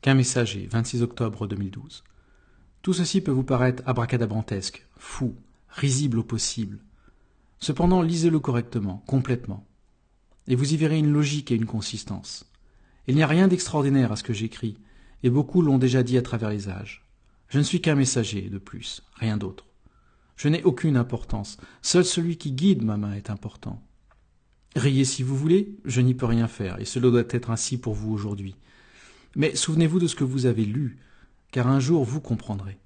qu'un messager, 26 octobre 2012. Tout ceci peut vous paraître abracadabrantesque, fou, risible au possible. Cependant, lisez-le correctement, complètement. Et vous y verrez une logique et une consistance. Il n'y a rien d'extraordinaire à ce que j'écris, et beaucoup l'ont déjà dit à travers les âges. Je ne suis qu'un messager, de plus, rien d'autre. Je n'ai aucune importance, seul celui qui guide ma main est important. Riez si vous voulez, je n'y peux rien faire, et cela doit être ainsi pour vous aujourd'hui. Mais souvenez-vous de ce que vous avez lu, car un jour vous comprendrez.